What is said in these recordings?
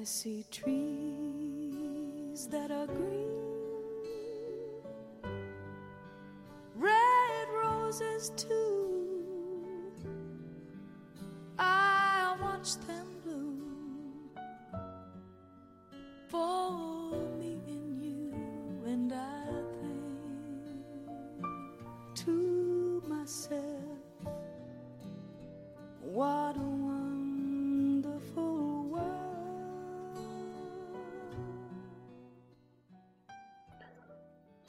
I see trees that are green, red roses too.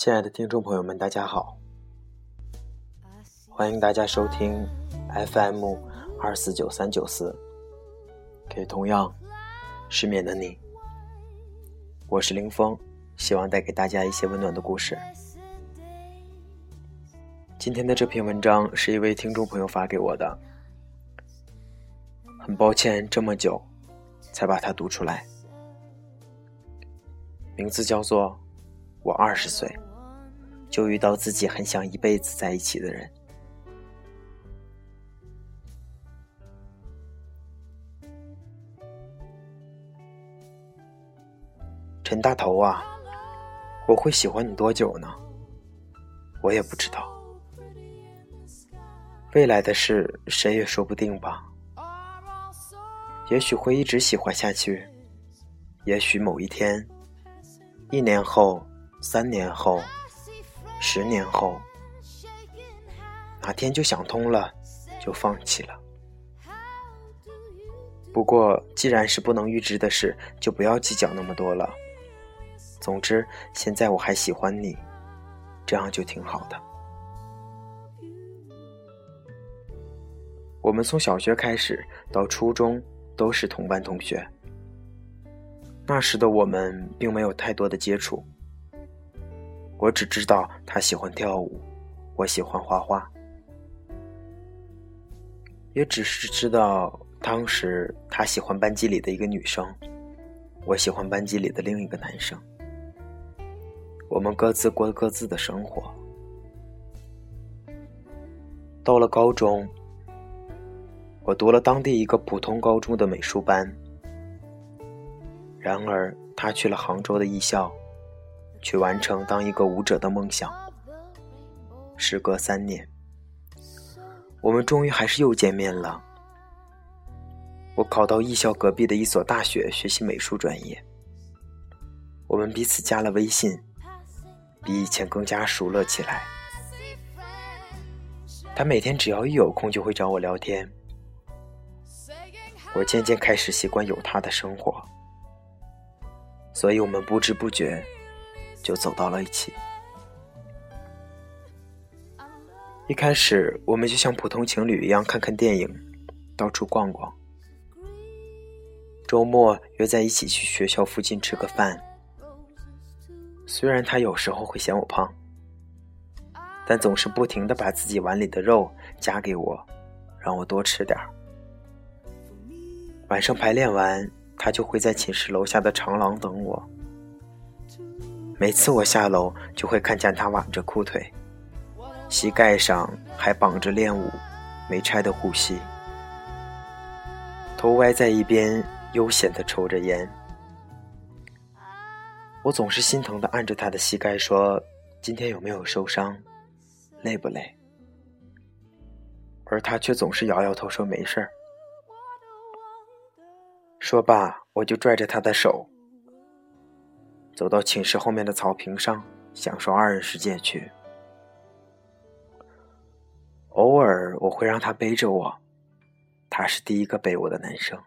亲爱的听众朋友们，大家好，欢迎大家收听 FM 二四九三九四，给同样失眠的你，我是林峰，希望带给大家一些温暖的故事。今天的这篇文章是一位听众朋友发给我的，很抱歉这么久才把它读出来，名字叫做《我二十岁》。就遇到自己很想一辈子在一起的人。陈大头啊，我会喜欢你多久呢？我也不知道。未来的事谁也说不定吧。也许会一直喜欢下去，也许某一天，一年后、三年后。十年后，哪天就想通了，就放弃了。不过，既然是不能预知的事，就不要计较那么多了。总之，现在我还喜欢你，这样就挺好的。我们从小学开始到初中都是同班同学，那时的我们并没有太多的接触。我只知道他喜欢跳舞，我喜欢画画，也只是知道当时他喜欢班级里的一个女生，我喜欢班级里的另一个男生。我们各自过各自的生活。到了高中，我读了当地一个普通高中的美术班，然而他去了杭州的艺校。去完成当一个舞者的梦想。时隔三年，我们终于还是又见面了。我考到艺校隔壁的一所大学学习美术专业。我们彼此加了微信，比以前更加熟络起来。他每天只要一有空就会找我聊天。我渐渐开始习惯有他的生活，所以我们不知不觉。就走到了一起。一开始，我们就像普通情侣一样看看电影，到处逛逛。周末约在一起去学校附近吃个饭。虽然他有时候会嫌我胖，但总是不停的把自己碗里的肉夹给我，让我多吃点儿。晚上排练完，他就会在寝室楼下的长廊等我。每次我下楼，就会看见他挽着裤腿，膝盖上还绑着练舞没拆的护膝，头歪在一边，悠闲地抽着烟。我总是心疼地按着他的膝盖说：“今天有没有受伤？累不累？”而他却总是摇摇头说：“没事儿。”说罢，我就拽着他的手。走到寝室后面的草坪上，享受二人世界去。偶尔我会让他背着我，他是第一个背我的男生。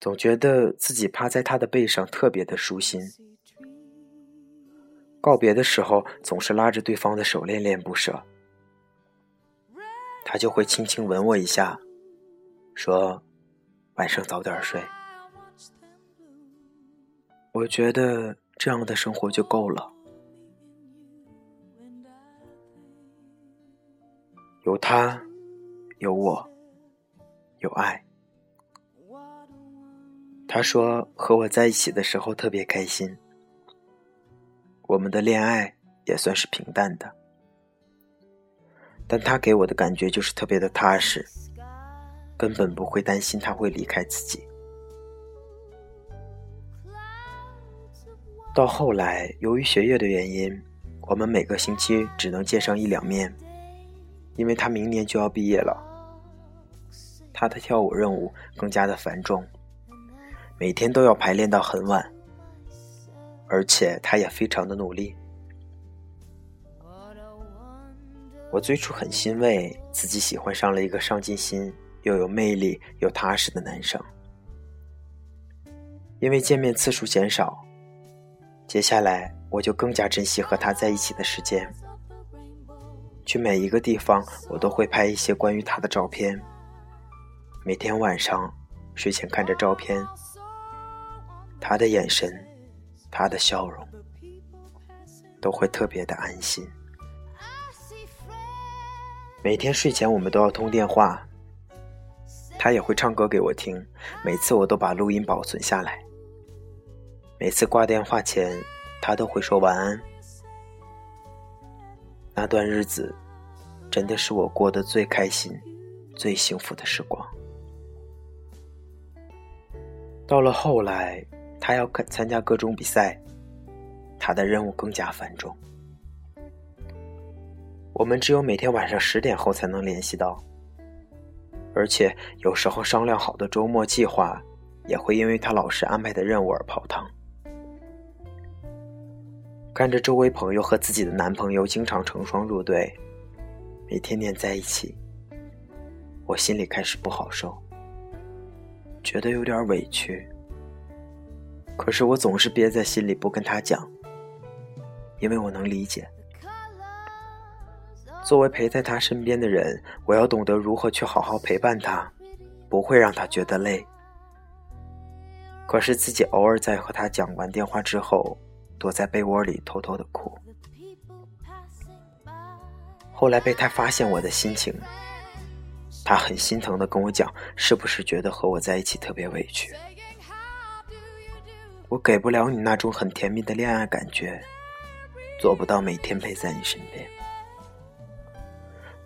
总觉得自己趴在他的背上特别的舒心。告别的时候，总是拉着对方的手恋恋不舍。他就会轻轻吻我一下，说：“晚上早点睡。”我觉得这样的生活就够了，有他，有我，有爱。他说和我在一起的时候特别开心，我们的恋爱也算是平淡的，但他给我的感觉就是特别的踏实，根本不会担心他会离开自己。到后来，由于学业的原因，我们每个星期只能见上一两面，因为他明年就要毕业了。他的跳舞任务更加的繁重，每天都要排练到很晚，而且他也非常的努力。我最初很欣慰自己喜欢上了一个上进心又有魅力又踏实的男生，因为见面次数减少。接下来，我就更加珍惜和他在一起的时间。去每一个地方，我都会拍一些关于他的照片。每天晚上睡前看着照片，他的眼神，他的笑容，都会特别的安心。每天睡前我们都要通电话，他也会唱歌给我听，每次我都把录音保存下来。每次挂电话前，他都会说晚安。那段日子，真的是我过得最开心、最幸福的时光。到了后来，他要参加各种比赛，他的任务更加繁重。我们只有每天晚上十点后才能联系到，而且有时候商量好的周末计划，也会因为他老师安排的任务而泡汤。看着周围朋友和自己的男朋友经常成双入对，每天黏在一起，我心里开始不好受，觉得有点委屈。可是我总是憋在心里不跟他讲，因为我能理解。作为陪在他身边的人，我要懂得如何去好好陪伴他，不会让他觉得累。可是自己偶尔在和他讲完电话之后。躲在被窝里偷偷的哭。后来被他发现我的心情，他很心疼的跟我讲：“是不是觉得和我在一起特别委屈？我给不了你那种很甜蜜的恋爱感觉，做不到每天陪在你身边。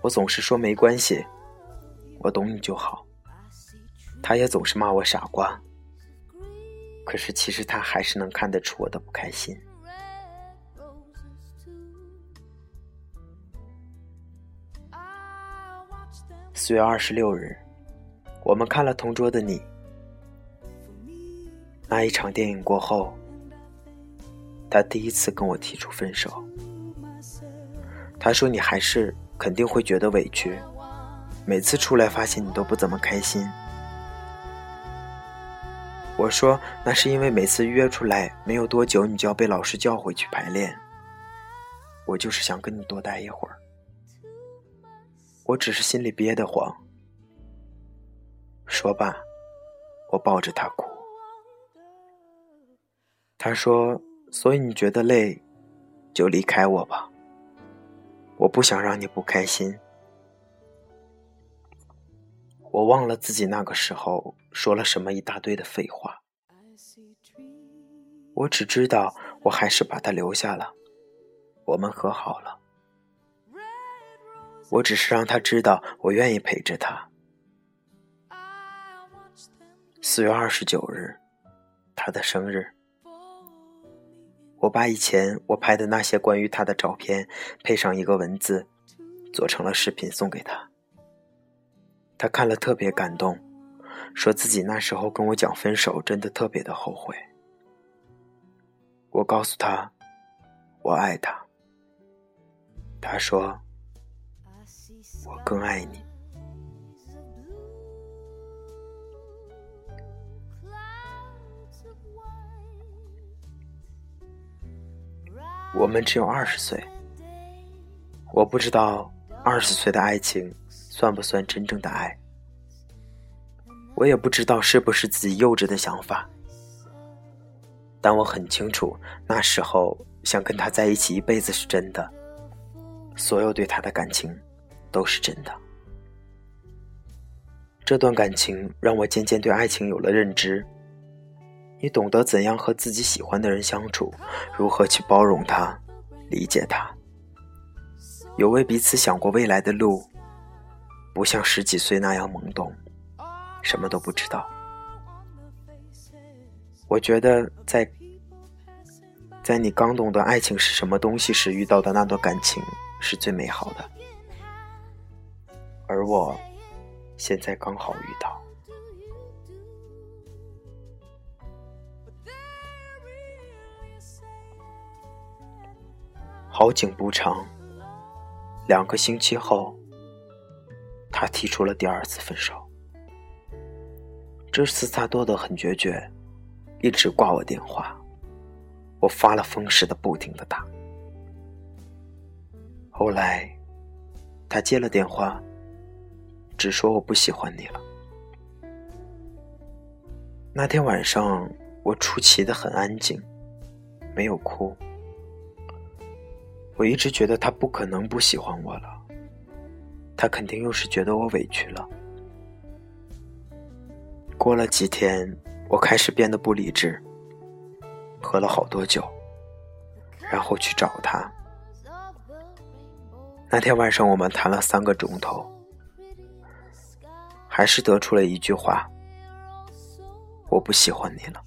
我总是说没关系，我懂你就好。他也总是骂我傻瓜。”可是，其实他还是能看得出我的不开心。四月二十六日，我们看了《同桌的你》。那一场电影过后，他第一次跟我提出分手。他说：“你还是肯定会觉得委屈，每次出来发现你都不怎么开心。”我说：“那是因为每次约出来没有多久，你就要被老师叫回去排练。我就是想跟你多待一会儿，我只是心里憋得慌。”说罢，我抱着他哭。他说：“所以你觉得累，就离开我吧。我不想让你不开心。”我忘了自己那个时候说了什么一大堆的废话，我只知道我还是把他留下了，我们和好了。我只是让他知道我愿意陪着他。四月二十九日，他的生日，我把以前我拍的那些关于他的照片配上一个文字，做成了视频送给他。他看了特别感动，说自己那时候跟我讲分手，真的特别的后悔。我告诉他，我爱他。他说，我更爱你。我们只有二十岁，我不知道二十岁的爱情。算不算真正的爱？我也不知道是不是自己幼稚的想法，但我很清楚，那时候想跟他在一起一辈子是真的，所有对他的感情都是真的。这段感情让我渐渐对爱情有了认知。你懂得怎样和自己喜欢的人相处，如何去包容他、理解他，有为彼此想过未来的路。不像十几岁那样懵懂，什么都不知道。我觉得在在你刚懂得爱情是什么东西时遇到的那段感情是最美好的，而我现在刚好遇到。好景不长，两个星期后，他提出了第二次分手。这次他做的很决绝，一直挂我电话，我发了疯似的不停的打。后来，他接了电话，只说我不喜欢你了。那天晚上，我出奇的很安静，没有哭。我一直觉得他不可能不喜欢我了，他肯定又是觉得我委屈了。过了几天，我开始变得不理智，喝了好多酒，然后去找他。那天晚上我们谈了三个钟头，还是得出了一句话：我不喜欢你了，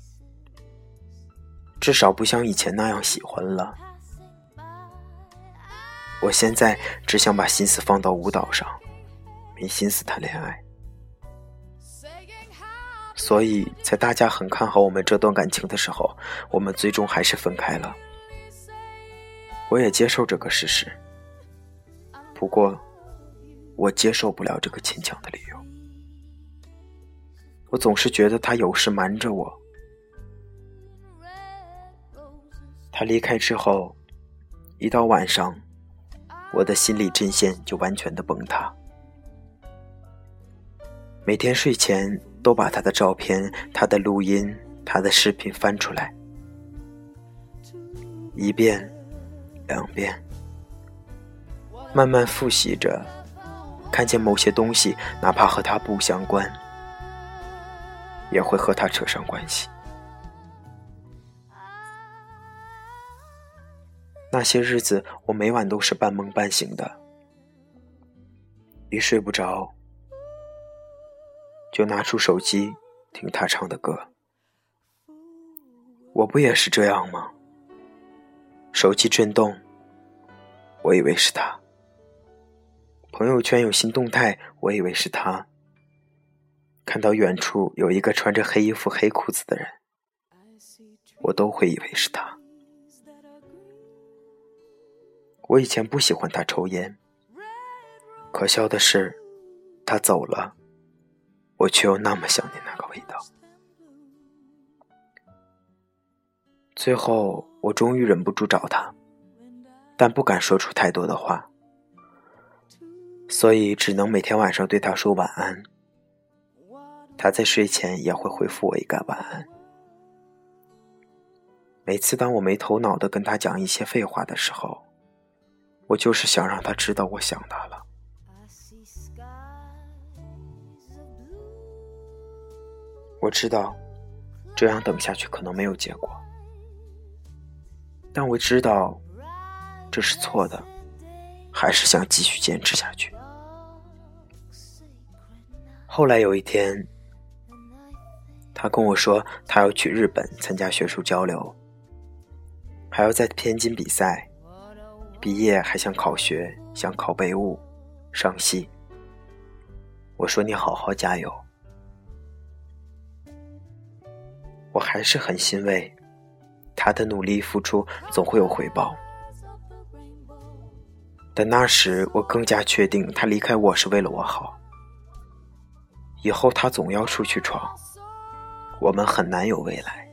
至少不像以前那样喜欢了。我现在只想把心思放到舞蹈上，没心思谈恋爱。所以在大家很看好我们这段感情的时候，我们最终还是分开了。我也接受这个事实，不过我接受不了这个牵强的理由。我总是觉得他有事瞒着我。他离开之后，一到晚上。我的心理阵线就完全的崩塌。每天睡前都把他的照片、他的录音、他的视频翻出来，一遍、两遍，慢慢复习着，看见某些东西，哪怕和他不相关，也会和他扯上关系。那些日子，我每晚都是半梦半醒的，一睡不着，就拿出手机听他唱的歌。我不也是这样吗？手机震动，我以为是他；朋友圈有新动态，我以为是他；看到远处有一个穿着黑衣服、黑裤子的人，我都会以为是他。我以前不喜欢他抽烟，可笑的是，他走了，我却又那么想念那个味道。最后，我终于忍不住找他，但不敢说出太多的话，所以只能每天晚上对他说晚安。他在睡前也会回复我一个晚安。每次当我没头脑的跟他讲一些废话的时候，我就是想让他知道我想他了。我知道，这样等下去可能没有结果，但我知道这是错的，还是想继续坚持下去。后来有一天，他跟我说他要去日本参加学术交流，还要在天津比赛。毕业还想考学，想考北务，上戏。我说你好好加油。我还是很欣慰，他的努力付出总会有回报。但那时我更加确定，他离开我是为了我好。以后他总要出去闯，我们很难有未来。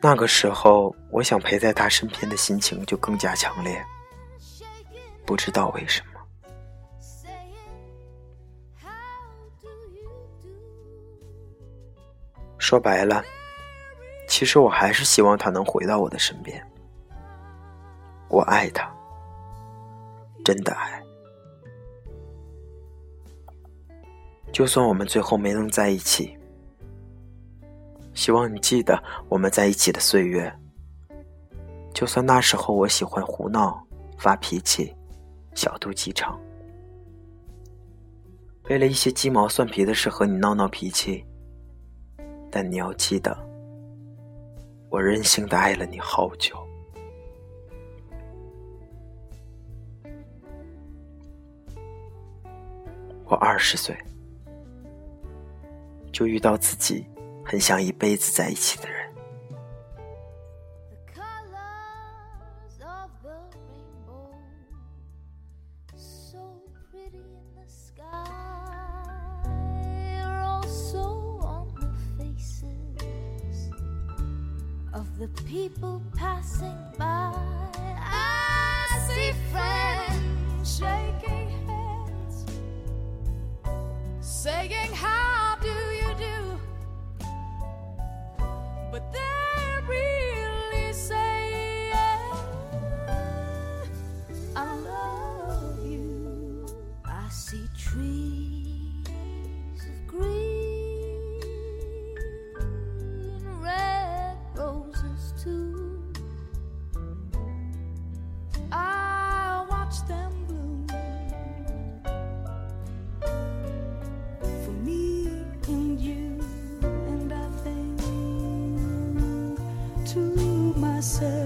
那个时候，我想陪在他身边的心情就更加强烈。不知道为什么。说白了，其实我还是希望他能回到我的身边。我爱他，真的爱。就算我们最后没能在一起。希望你记得我们在一起的岁月。就算那时候我喜欢胡闹、发脾气、小肚鸡肠，为了一些鸡毛蒜皮的事和你闹闹脾气，但你要记得，我任性的爱了你好久。我二十岁，就遇到自己很想一辈子在一起的人。the people passing by. I see friends shaking hands, saying, How trees of green red roses too. I watch them bloom for me and you, and I think to myself.